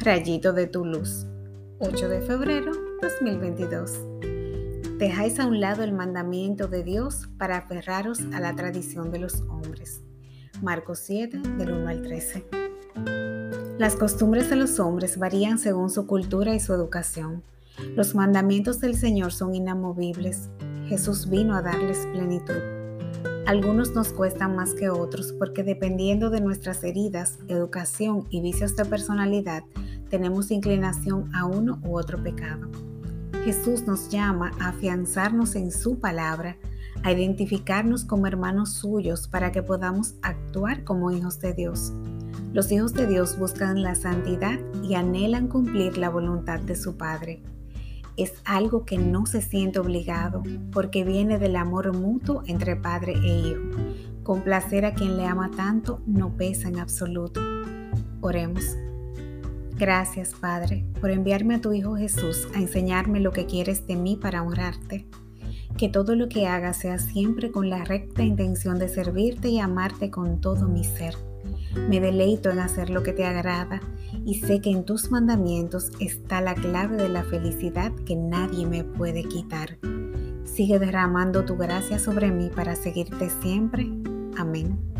Rayito de tu luz. 8 de febrero 2022. Dejáis a un lado el mandamiento de Dios para aferraros a la tradición de los hombres. Marcos 7 del 1 al 13. Las costumbres de los hombres varían según su cultura y su educación. Los mandamientos del Señor son inamovibles. Jesús vino a darles plenitud. Algunos nos cuestan más que otros porque dependiendo de nuestras heridas, educación y vicios de personalidad, tenemos inclinación a uno u otro pecado. Jesús nos llama a afianzarnos en su palabra, a identificarnos como hermanos suyos para que podamos actuar como hijos de Dios. Los hijos de Dios buscan la santidad y anhelan cumplir la voluntad de su Padre. Es algo que no se siente obligado porque viene del amor mutuo entre padre e hijo. Complacer a quien le ama tanto no pesa en absoluto. Oremos. Gracias, Padre, por enviarme a tu Hijo Jesús a enseñarme lo que quieres de mí para honrarte. Que todo lo que haga sea siempre con la recta intención de servirte y amarte con todo mi ser. Me deleito en hacer lo que te agrada y sé que en tus mandamientos está la clave de la felicidad que nadie me puede quitar. Sigue derramando tu gracia sobre mí para seguirte siempre. Amén.